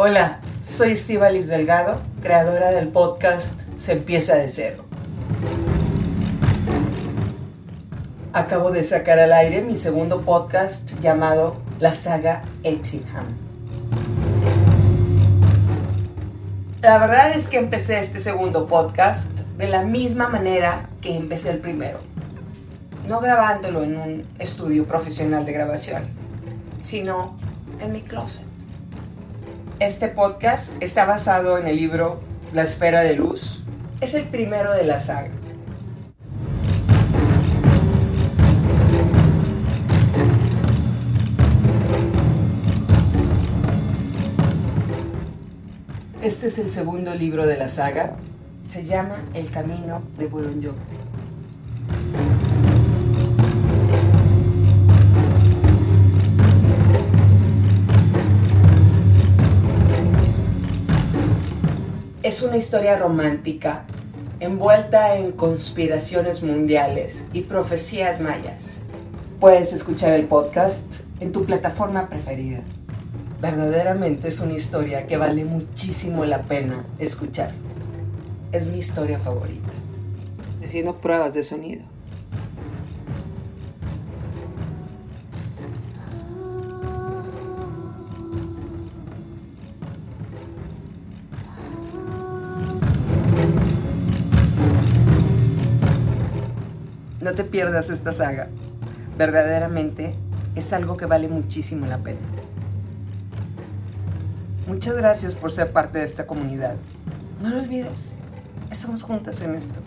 Hola, soy Estivalis Delgado, creadora del podcast Se empieza de cero. Acabo de sacar al aire mi segundo podcast llamado La saga Etchingham. La verdad es que empecé este segundo podcast de la misma manera que empecé el primero. No grabándolo en un estudio profesional de grabación, sino en mi closet. Este podcast está basado en el libro La Esfera de Luz. Es el primero de la saga. Este es el segundo libro de la saga. Se llama El Camino de Bologna. Es una historia romántica envuelta en conspiraciones mundiales y profecías mayas. Puedes escuchar el podcast en tu plataforma preferida. Verdaderamente es una historia que vale muchísimo la pena escuchar. Es mi historia favorita. Haciendo pruebas de sonido. No te pierdas esta saga. Verdaderamente es algo que vale muchísimo la pena. Muchas gracias por ser parte de esta comunidad. No lo olvides, estamos juntas en esto.